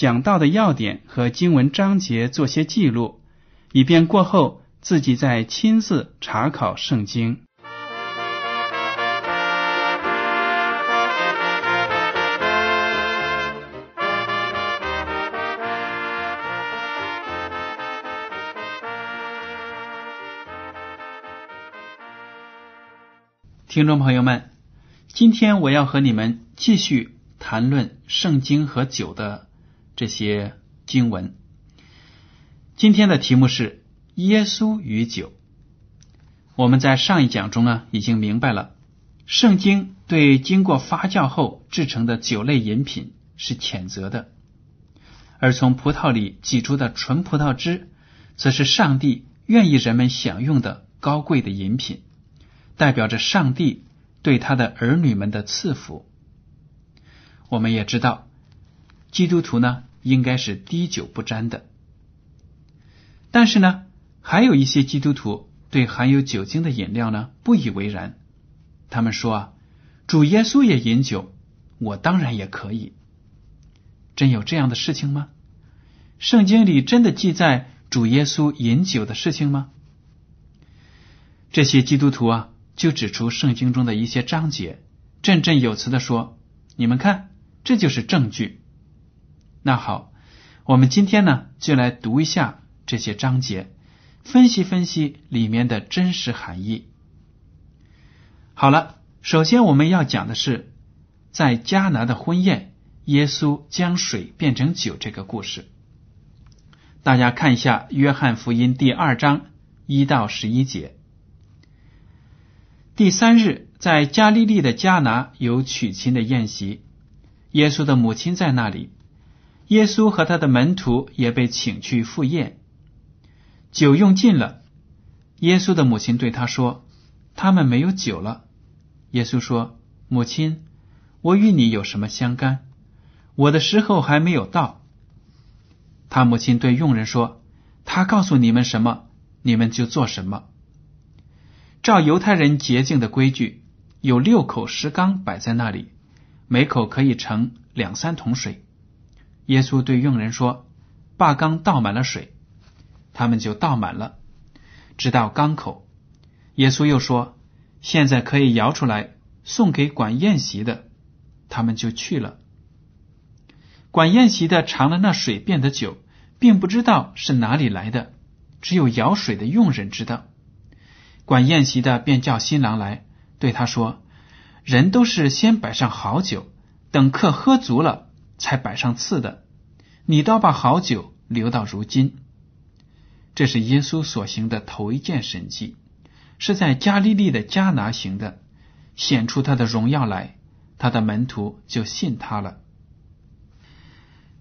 讲到的要点和经文章节做些记录，以便过后自己再亲自查考圣经。听众朋友们，今天我要和你们继续谈论圣经和酒的这些经文。今天的题目是耶稣与酒。我们在上一讲中呢，已经明白了，圣经对经过发酵后制成的酒类饮品是谴责的，而从葡萄里挤出的纯葡萄汁，则是上帝愿意人们享用的高贵的饮品。代表着上帝对他的儿女们的赐福。我们也知道，基督徒呢应该是滴酒不沾的。但是呢，还有一些基督徒对含有酒精的饮料呢不以为然。他们说啊，主耶稣也饮酒，我当然也可以。真有这样的事情吗？圣经里真的记载主耶稣饮酒的事情吗？这些基督徒啊。就指出圣经中的一些章节，振振有词的说：“你们看，这就是证据。”那好，我们今天呢，就来读一下这些章节，分析分析里面的真实含义。好了，首先我们要讲的是在迦拿的婚宴，耶稣将水变成酒这个故事。大家看一下《约翰福音》第二章一到十一节。第三日，在加利利的迦拿有娶亲的宴席，耶稣的母亲在那里，耶稣和他的门徒也被请去赴宴。酒用尽了，耶稣的母亲对他说：“他们没有酒了。”耶稣说：“母亲，我与你有什么相干？我的时候还没有到。”他母亲对佣人说：“他告诉你们什么，你们就做什么。”照犹太人洁净的规矩，有六口石缸摆在那里，每口可以盛两三桶水。耶稣对佣人说：“把缸倒满了水。”他们就倒满了，直到缸口。耶稣又说：“现在可以摇出来，送给管宴席的。”他们就去了。管宴席的尝了那水变的酒，并不知道是哪里来的，只有舀水的佣人知道。管宴席的便叫新郎来，对他说：“人都是先摆上好酒，等客喝足了，才摆上次的。你倒把好酒留到如今。”这是耶稣所行的头一件神迹，是在加利利的迦拿行的，显出他的荣耀来，他的门徒就信他了。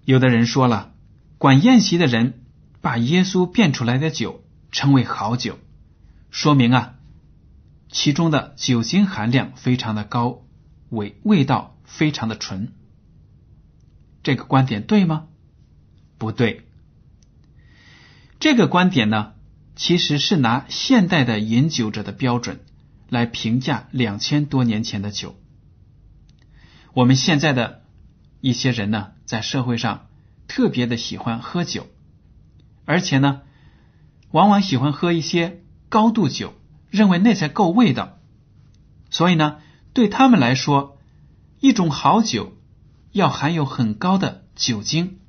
有的人说了，管宴席的人把耶稣变出来的酒称为好酒。说明啊，其中的酒精含量非常的高，味味道非常的纯。这个观点对吗？不对。这个观点呢，其实是拿现代的饮酒者的标准来评价两千多年前的酒。我们现在的一些人呢，在社会上特别的喜欢喝酒，而且呢，往往喜欢喝一些。高度酒认为那才够味道，所以呢，对他们来说，一种好酒要含有很高的酒精，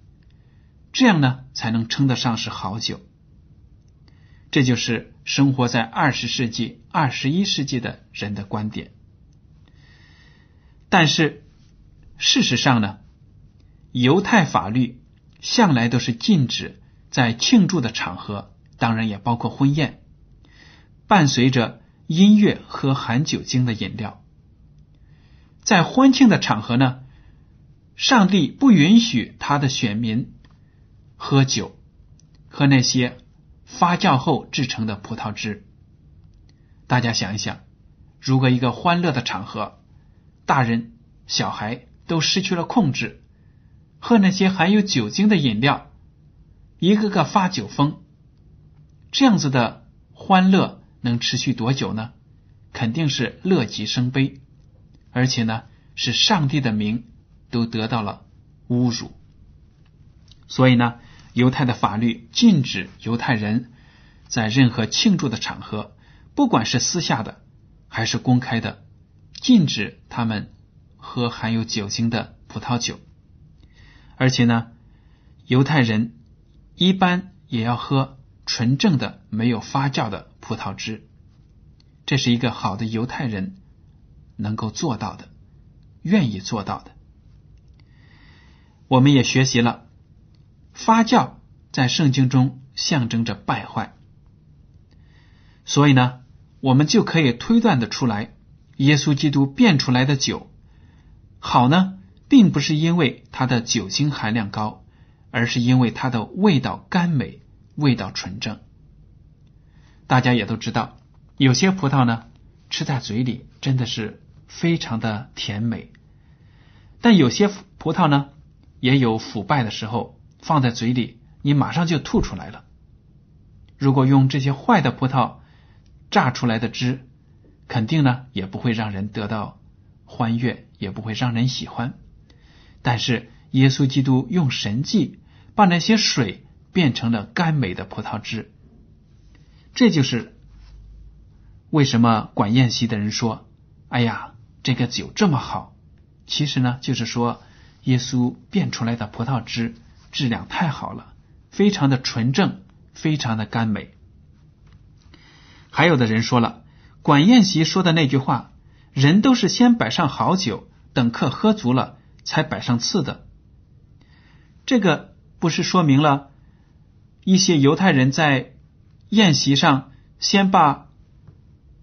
这样呢才能称得上是好酒。这就是生活在二十世纪、二十一世纪的人的观点。但是事实上呢，犹太法律向来都是禁止在庆祝的场合，当然也包括婚宴，伴随着音乐和含酒精的饮料。在欢庆的场合呢，上帝不允许他的选民喝酒，喝那些发酵后制成的葡萄汁。大家想一想，如果一个欢乐的场合，大人小孩都失去了控制，喝那些含有酒精的饮料，一个个发酒疯，这样子的欢乐能持续多久呢？肯定是乐极生悲。而且呢，是上帝的名都得到了侮辱，所以呢，犹太的法律禁止犹太人在任何庆祝的场合，不管是私下的还是公开的，禁止他们喝含有酒精的葡萄酒。而且呢，犹太人一般也要喝纯正的、没有发酵的葡萄汁，这是一个好的犹太人。能够做到的，愿意做到的，我们也学习了发酵在圣经中象征着败坏，所以呢，我们就可以推断的出来，耶稣基督变出来的酒好呢，并不是因为它的酒精含量高，而是因为它的味道甘美，味道纯正。大家也都知道，有些葡萄呢，吃在嘴里真的是。非常的甜美，但有些葡萄呢也有腐败的时候，放在嘴里你马上就吐出来了。如果用这些坏的葡萄榨出来的汁，肯定呢也不会让人得到欢悦，也不会让人喜欢。但是耶稣基督用神迹把那些水变成了甘美的葡萄汁，这就是为什么管宴席的人说：“哎呀。”这个酒这么好，其实呢，就是说耶稣变出来的葡萄汁质量太好了，非常的纯正，非常的甘美。还有的人说了，管宴席说的那句话，人都是先摆上好酒，等客喝足了才摆上次的。这个不是说明了一些犹太人在宴席上先把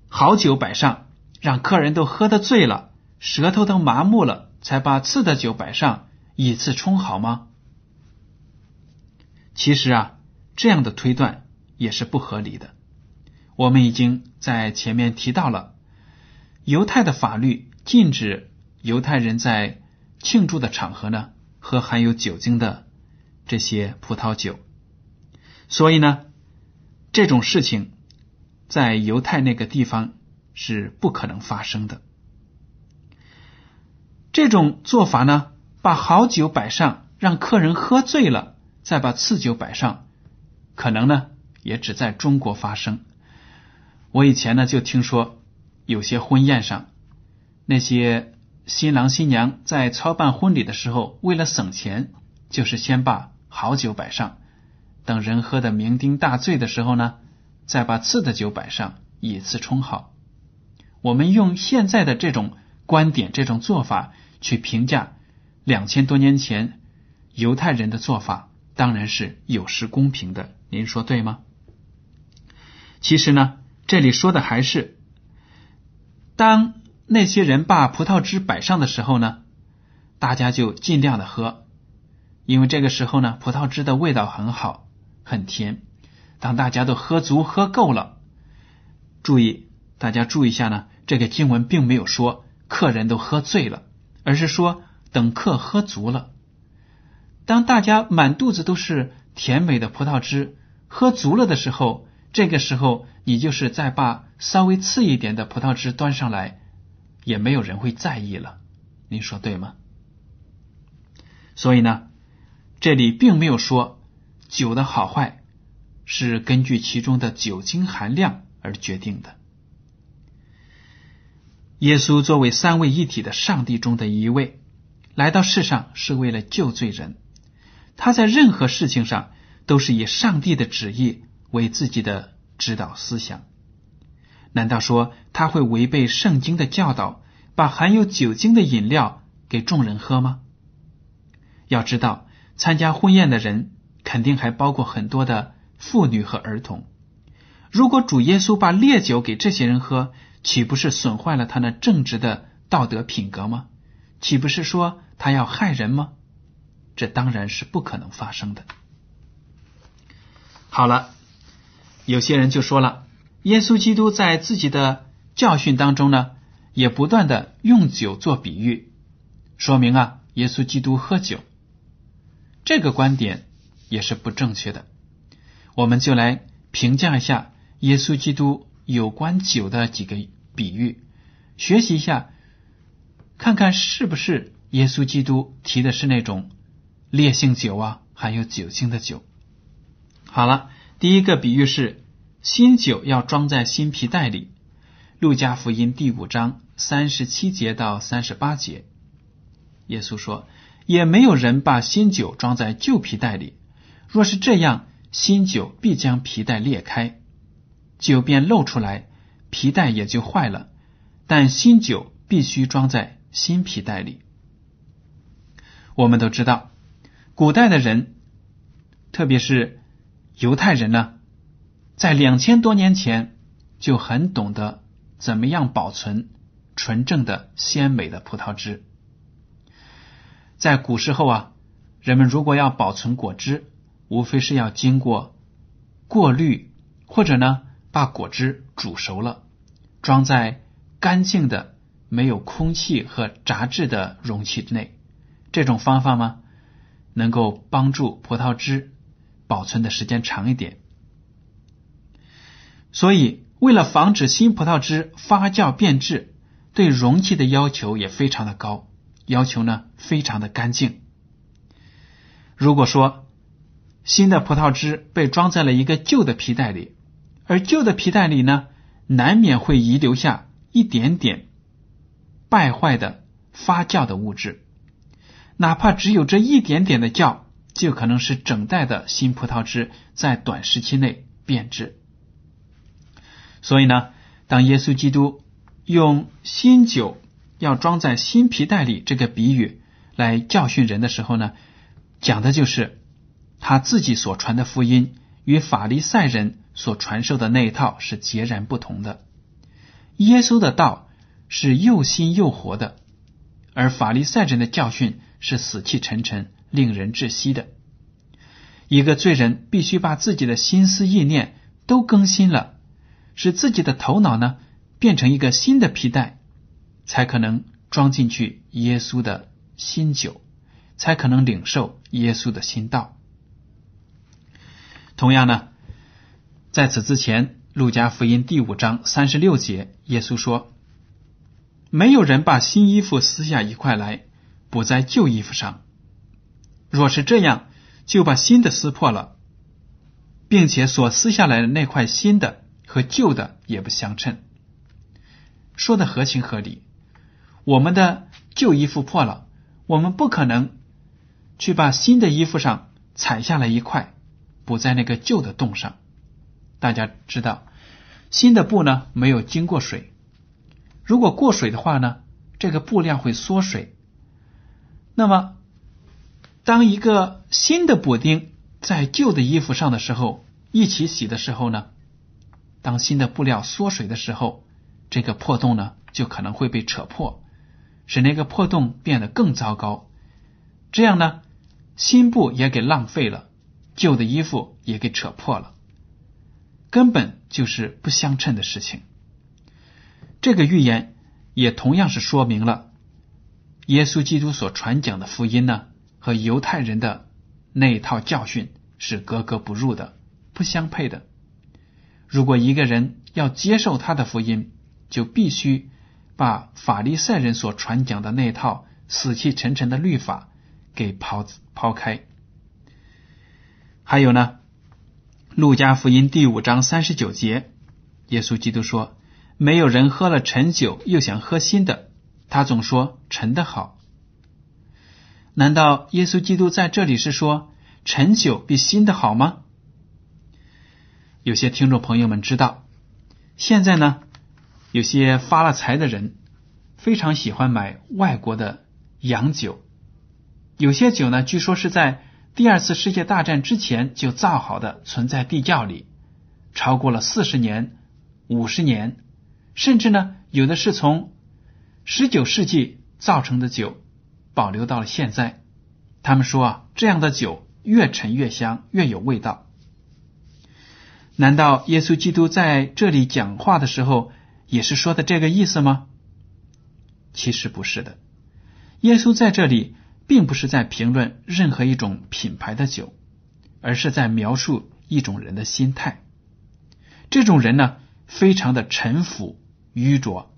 好酒摆上。让客人都喝得醉了，舌头都麻木了，才把次的酒摆上，以次充好吗？其实啊，这样的推断也是不合理的。我们已经在前面提到了，犹太的法律禁止犹太人在庆祝的场合呢喝含有酒精的这些葡萄酒，所以呢，这种事情在犹太那个地方。是不可能发生的。这种做法呢，把好酒摆上，让客人喝醉了，再把次酒摆上，可能呢也只在中国发生。我以前呢就听说，有些婚宴上，那些新郎新娘在操办婚礼的时候，为了省钱，就是先把好酒摆上，等人喝的酩酊大醉的时候呢，再把次的酒摆上，以次充好。我们用现在的这种观点、这种做法去评价两千多年前犹太人的做法，当然是有失公平的。您说对吗？其实呢，这里说的还是，当那些人把葡萄汁摆上的时候呢，大家就尽量的喝，因为这个时候呢，葡萄汁的味道很好，很甜。当大家都喝足、喝够了，注意，大家注意一下呢。这个经文并没有说客人都喝醉了，而是说等客喝足了。当大家满肚子都是甜美的葡萄汁，喝足了的时候，这个时候你就是再把稍微次一点的葡萄汁端上来，也没有人会在意了。您说对吗？所以呢，这里并没有说酒的好坏是根据其中的酒精含量而决定的。耶稣作为三位一体的上帝中的一位，来到世上是为了救罪人。他在任何事情上都是以上帝的旨意为自己的指导思想。难道说他会违背圣经的教导，把含有酒精的饮料给众人喝吗？要知道，参加婚宴的人肯定还包括很多的妇女和儿童。如果主耶稣把烈酒给这些人喝，岂不是损坏了他那正直的道德品格吗？岂不是说他要害人吗？这当然是不可能发生的。好了，有些人就说了，耶稣基督在自己的教训当中呢，也不断的用酒做比喻，说明啊，耶稣基督喝酒。这个观点也是不正确的。我们就来评价一下耶稣基督有关酒的几个。比喻，学习一下，看看是不是耶稣基督提的是那种烈性酒啊，含有酒精的酒。好了，第一个比喻是新酒要装在新皮袋里，《路加福音》第五章三十七节到三十八节，耶稣说：“也没有人把新酒装在旧皮袋里，若是这样，新酒必将皮袋裂开，酒便漏出来。”皮带也就坏了，但新酒必须装在新皮带里。我们都知道，古代的人，特别是犹太人呢，在两千多年前就很懂得怎么样保存纯正的鲜美的葡萄汁。在古时候啊，人们如果要保存果汁，无非是要经过过滤，或者呢。把果汁煮熟了，装在干净的、没有空气和杂质的容器内。这种方法吗，能够帮助葡萄汁保存的时间长一点。所以，为了防止新葡萄汁发酵变质，对容器的要求也非常的高，要求呢非常的干净。如果说新的葡萄汁被装在了一个旧的皮袋里，而旧的皮带里呢，难免会遗留下一点点败坏的发酵的物质，哪怕只有这一点点的酵，就可能使整袋的新葡萄汁在短时期内变质。所以呢，当耶稣基督用新酒要装在新皮带里这个比喻来教训人的时候呢，讲的就是他自己所传的福音与法利赛人。所传授的那一套是截然不同的。耶稣的道是又新又活的，而法利赛人的教训是死气沉沉、令人窒息的。一个罪人必须把自己的心思意念都更新了，使自己的头脑呢变成一个新的皮带，才可能装进去耶稣的新酒，才可能领受耶稣的新道。同样呢。在此之前，《路加福音》第五章三十六节，耶稣说：“没有人把新衣服撕下一块来补在旧衣服上，若是这样，就把新的撕破了，并且所撕下来的那块新的和旧的也不相称。”说的合情合理。我们的旧衣服破了，我们不可能去把新的衣服上踩下来一块补在那个旧的洞上。大家知道，新的布呢没有经过水，如果过水的话呢，这个布料会缩水。那么，当一个新的补丁在旧的衣服上的时候，一起洗的时候呢，当新的布料缩水的时候，这个破洞呢就可能会被扯破，使那个破洞变得更糟糕。这样呢，新布也给浪费了，旧的衣服也给扯破了。根本就是不相称的事情。这个预言也同样是说明了耶稣基督所传讲的福音呢，和犹太人的那一套教训是格格不入的，不相配的。如果一个人要接受他的福音，就必须把法利赛人所传讲的那套死气沉沉的律法给抛抛开。还有呢？路加福音第五章三十九节，耶稣基督说：“没有人喝了陈酒又想喝新的，他总说陈的好。”难道耶稣基督在这里是说陈酒比新的好吗？有些听众朋友们知道，现在呢，有些发了财的人非常喜欢买外国的洋酒，有些酒呢，据说是在第二次世界大战之前就造好的，存在地窖里，超过了四十年、五十年，甚至呢，有的是从十九世纪造成的酒保留到了现在。他们说啊，这样的酒越陈越香，越有味道。难道耶稣基督在这里讲话的时候也是说的这个意思吗？其实不是的。耶稣在这里并不是在评论任何一种品牌的酒，而是在描述一种人的心态。这种人呢，非常的沉浮、愚拙，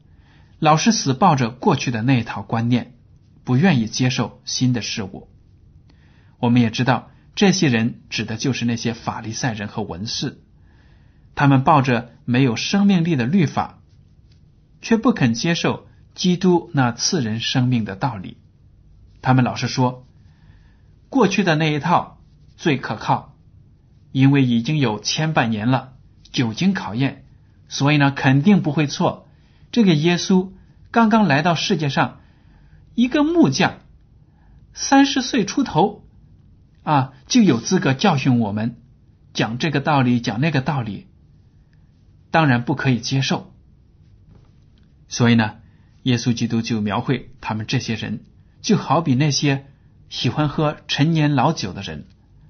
老是死抱着过去的那一套观念，不愿意接受新的事物。我们也知道，这些人指的就是那些法利赛人和文士。他们抱着没有生命力的律法，却不肯接受基督那赐人生命的道理。他们老是说，过去的那一套最可靠，因为已经有千百年了，久经考验，所以呢，肯定不会错。这个耶稣刚刚来到世界上，一个木匠，三十岁出头。啊，就有资格教训我们，讲这个道理，讲那个道理，当然不可以接受。所以呢，耶稣基督就描绘他们这些人，就好比那些喜欢喝陈年老酒的人，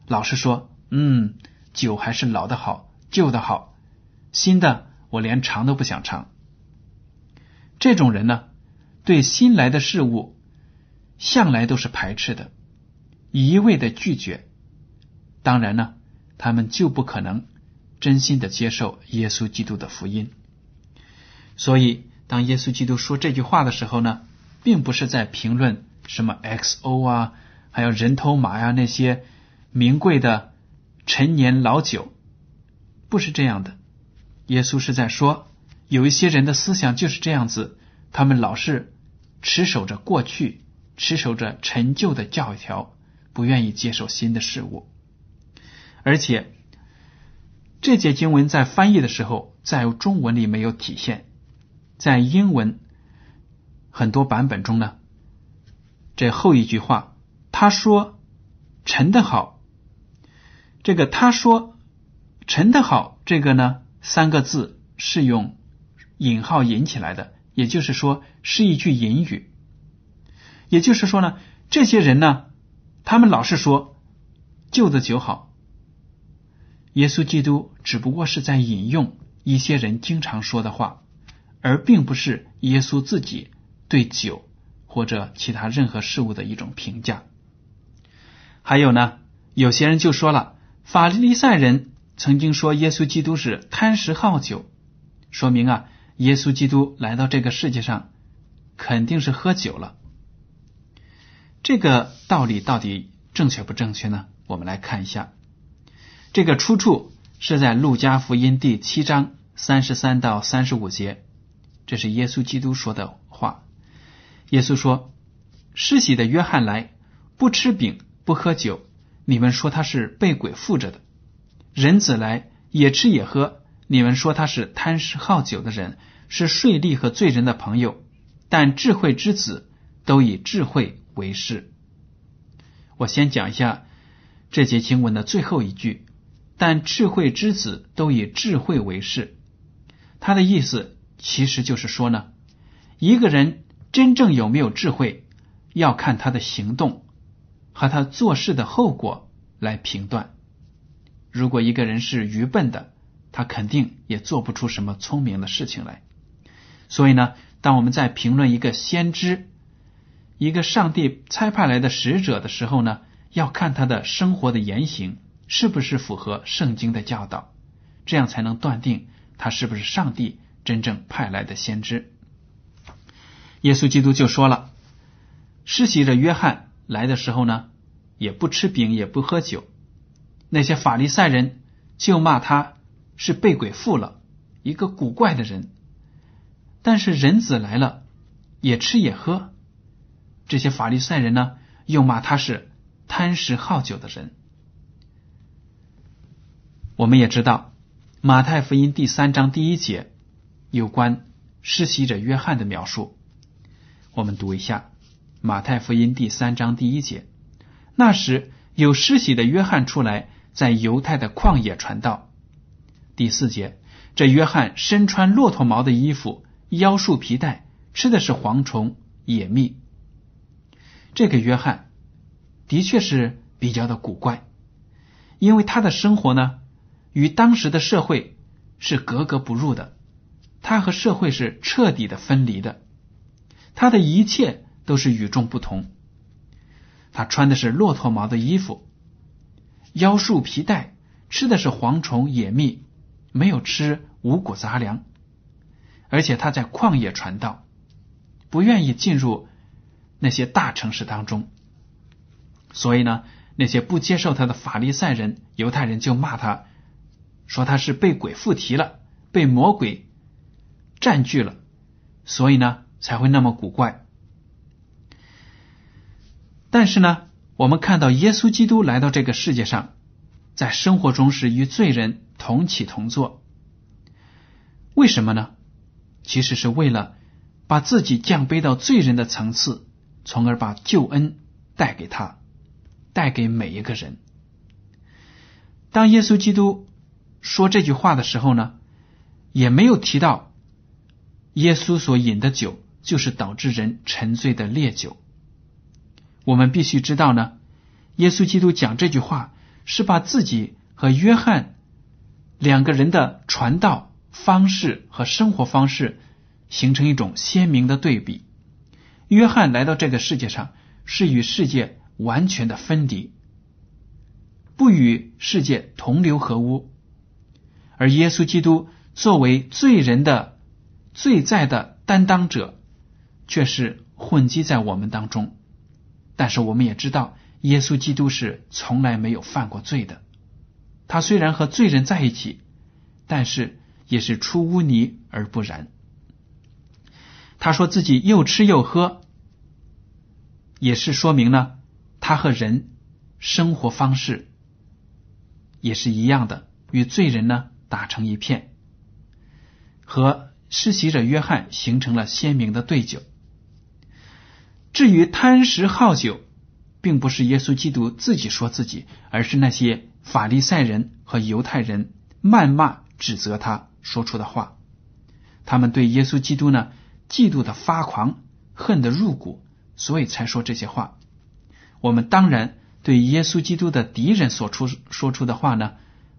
老是说：“嗯，酒还是老的好，旧的好，新的我连尝都不想尝。”这种人呢，对新来的事物向来都是排斥的。一味的拒绝，当然呢，他们就不可能真心的接受耶稣基督的福音。所以，当耶稣基督说这句话的时候呢，并不是在评论什么 XO 啊，还有人头马呀那些名贵的陈年老酒，不是这样的。耶稣是在说，有一些人的思想就是这样子，他们老是持守着过去，持守着陈旧的教条。不愿意接受新的事物，而且这节经文在翻译的时候，在中文里没有体现，在英文很多版本中呢，这后一句话他说陈的好，这个他说陈的好，这个呢三个字是用引号引起来的，也就是说是一句引语，也就是说呢，这些人呢。他们老是说旧的酒好，耶稣基督只不过是在引用一些人经常说的话，而并不是耶稣自己对酒或者其他任何事物的一种评价。还有呢，有些人就说了，法利赛人曾经说耶稣基督是贪食好酒，说明啊，耶稣基督来到这个世界上肯定是喝酒了。这个道理到底正确不正确呢？我们来看一下，这个出处是在路加福音第七章三十三到三十五节，这是耶稣基督说的话。耶稣说：“施洗的约翰来，不吃饼，不喝酒，你们说他是被鬼附着的；人子来，也吃也喝，你们说他是贪食好酒的人，是税吏和罪人的朋友。但智慧之子都以智慧。”为事。我先讲一下这节经文的最后一句，但智慧之子都以智慧为事。他的意思其实就是说呢，一个人真正有没有智慧，要看他的行动和他做事的后果来评断。如果一个人是愚笨的，他肯定也做不出什么聪明的事情来。所以呢，当我们在评论一个先知，一个上帝差派来的使者的时候呢，要看他的生活的言行是不是符合圣经的教导，这样才能断定他是不是上帝真正派来的先知。耶稣基督就说了，施洗者约翰来的时候呢，也不吃饼，也不喝酒，那些法利赛人就骂他是被鬼附了，一个古怪的人。但是人子来了，也吃也喝。这些法利赛人呢，又骂他是贪食好酒的人。我们也知道，马太福音第三章第一节有关施洗者约翰的描述。我们读一下马太福音第三章第一节：那时有施洗的约翰出来，在犹太的旷野传道。第四节，这约翰身穿骆驼毛的衣服，腰束皮带，吃的是蝗虫、野蜜。这个约翰的确是比较的古怪，因为他的生活呢，与当时的社会是格格不入的，他和社会是彻底的分离的。他的一切都是与众不同。他穿的是骆驼毛的衣服，腰束皮带，吃的是蝗虫野蜜，没有吃五谷杂粮。而且他在旷野传道，不愿意进入那些大城市当中。所以呢，那些不接受他的法利赛人、犹太人就骂他，说他是被鬼附体了，被魔鬼占据了。所以呢。才会那么古怪。但是呢，我们看到耶稣基督来到这个世界上，在生活中是与罪人同起同坐。为什么呢？其实是为了把自己降卑到罪人的层次，从而把救恩带给他，带给每一个人。当耶稣基督说这句话的时候呢，也没有提到耶稣所饮的酒。就是导致人沉醉的烈酒。我们必须知道呢，耶稣基督讲这句话是把自己和约翰两个人的传道方式和生活方式形成一种鲜明的对比。约翰来到这个世界上是与世界完全的分离，不与世界同流合污，而耶稣基督作为罪人的罪在的担当者。却是混迹在我们当中，但是我们也知道，耶稣基督是从来没有犯过罪的。他虽然和罪人在一起，但是也是出污泥而不染。他说自己又吃又喝，也是说明呢他和人生活方式也是一样的，与罪人呢打成一片，和施洗者约翰形成了鲜明的对酒。至于贪食好酒，并不是耶稣基督自己说自己，而是那些法利赛人和犹太人谩骂指责他说出的话。他们对耶稣基督呢，嫉妒的发狂，恨得入骨，所以才说这些话。我们当然对耶稣基督的敌人所出说出的话呢，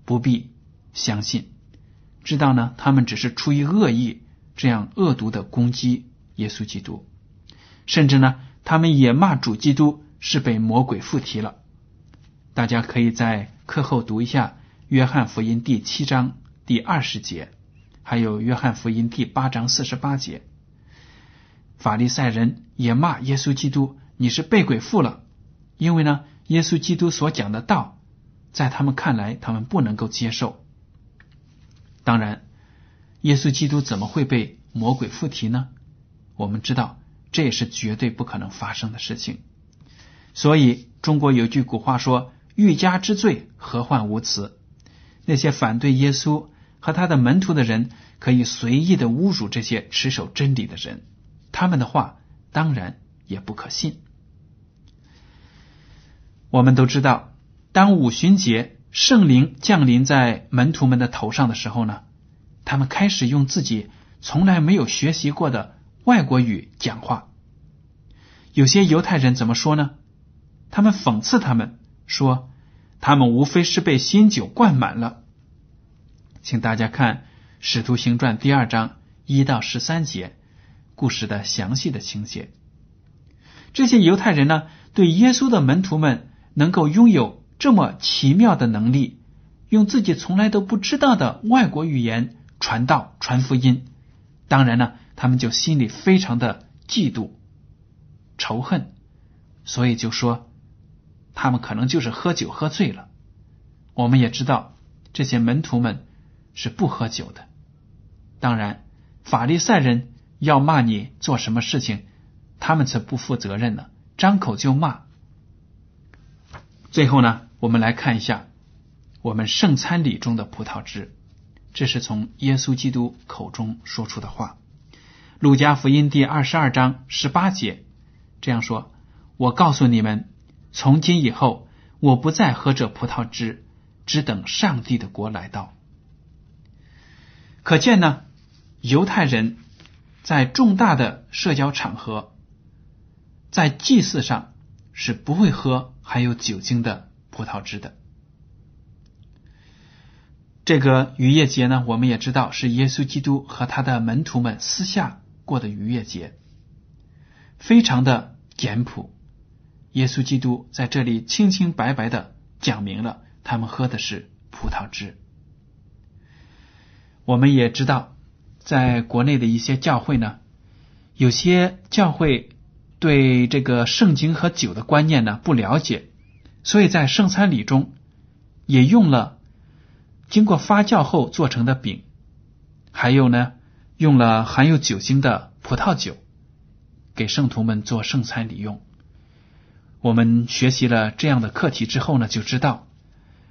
不必相信，知道呢，他们只是出于恶意，这样恶毒的攻击耶稣基督。甚至呢，他们也骂主基督是被魔鬼附体了。大家可以在课后读一下《约翰福音》第七章第二十节，还有《约翰福音》第八章四十八节。法利赛人也骂耶稣基督，你是被鬼附了，因为呢，耶稣基督所讲的道，在他们看来，他们不能够接受。当然，耶稣基督怎么会被魔鬼附体呢？我们知道。这也是绝对不可能发生的事情，所以中国有句古话说：“欲加之罪，何患无辞？”那些反对耶稣和他的门徒的人，可以随意的侮辱这些持守真理的人，他们的话当然也不可信。我们都知道，当五旬节圣灵降临在门徒们的头上的时候呢，他们开始用自己从来没有学习过的。外国语讲话，有些犹太人怎么说呢？他们讽刺他们说，他们无非是被新酒灌满了。请大家看《使徒行传》第二章一到十三节故事的详细的情节。这些犹太人呢，对耶稣的门徒们能够拥有这么奇妙的能力，用自己从来都不知道的外国语言传道、传福音，当然呢。他们就心里非常的嫉妒、仇恨，所以就说他们可能就是喝酒喝醉了。我们也知道这些门徒们是不喝酒的。当然，法利赛人要骂你做什么事情，他们才不负责任呢，张口就骂。最后呢，我们来看一下我们圣餐礼中的葡萄汁。这是从耶稣基督口中说出的话。路加福音第二十二章十八节这样说：“我告诉你们，从今以后，我不再喝这葡萄汁，只等上帝的国来到。”可见呢，犹太人在重大的社交场合，在祭祀上是不会喝含有酒精的葡萄汁的。这个逾越节呢，我们也知道是耶稣基督和他的门徒们私下过的逾越节，非常的简朴。耶稣基督在这里清清白白的讲明了，他们喝的是葡萄汁。我们也知道，在国内的一些教会呢，有些教会对这个圣经和酒的观念呢不了解，所以在圣餐礼中也用了。经过发酵后做成的饼，还有呢，用了含有酒精的葡萄酒，给圣徒们做圣餐礼用。我们学习了这样的课题之后呢，就知道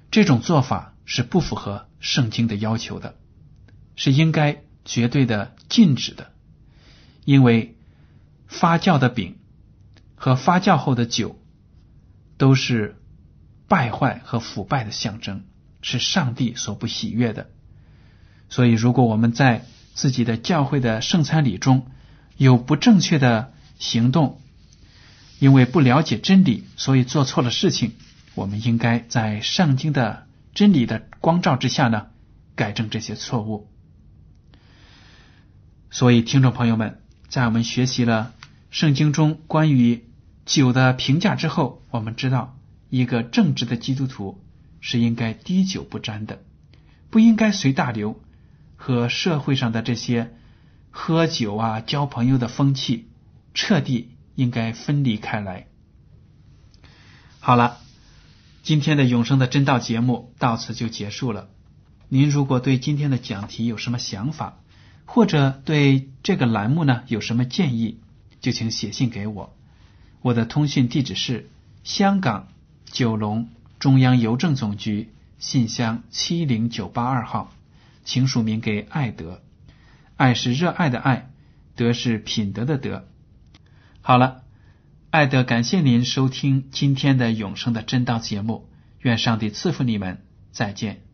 这种做法是不符合圣经的要求的，是应该绝对的禁止的。因为发酵的饼和发酵后的酒都是败坏和腐败的象征。是上帝所不喜悦的，所以如果我们在自己的教会的圣餐礼中有不正确的行动，因为不了解真理，所以做错了事情，我们应该在圣经的真理的光照之下呢，改正这些错误。所以，听众朋友们，在我们学习了圣经中关于酒的评价之后，我们知道一个正直的基督徒。是应该滴酒不沾的，不应该随大流，和社会上的这些喝酒啊、交朋友的风气彻底应该分离开来。好了，今天的永生的真道节目到此就结束了。您如果对今天的讲题有什么想法，或者对这个栏目呢有什么建议，就请写信给我。我的通讯地址是香港九龙。中央邮政总局信箱七零九八二号，请署名给爱德。爱是热爱的爱，德是品德的德。好了，爱德，感谢您收听今天的永生的真道节目。愿上帝赐福你们，再见。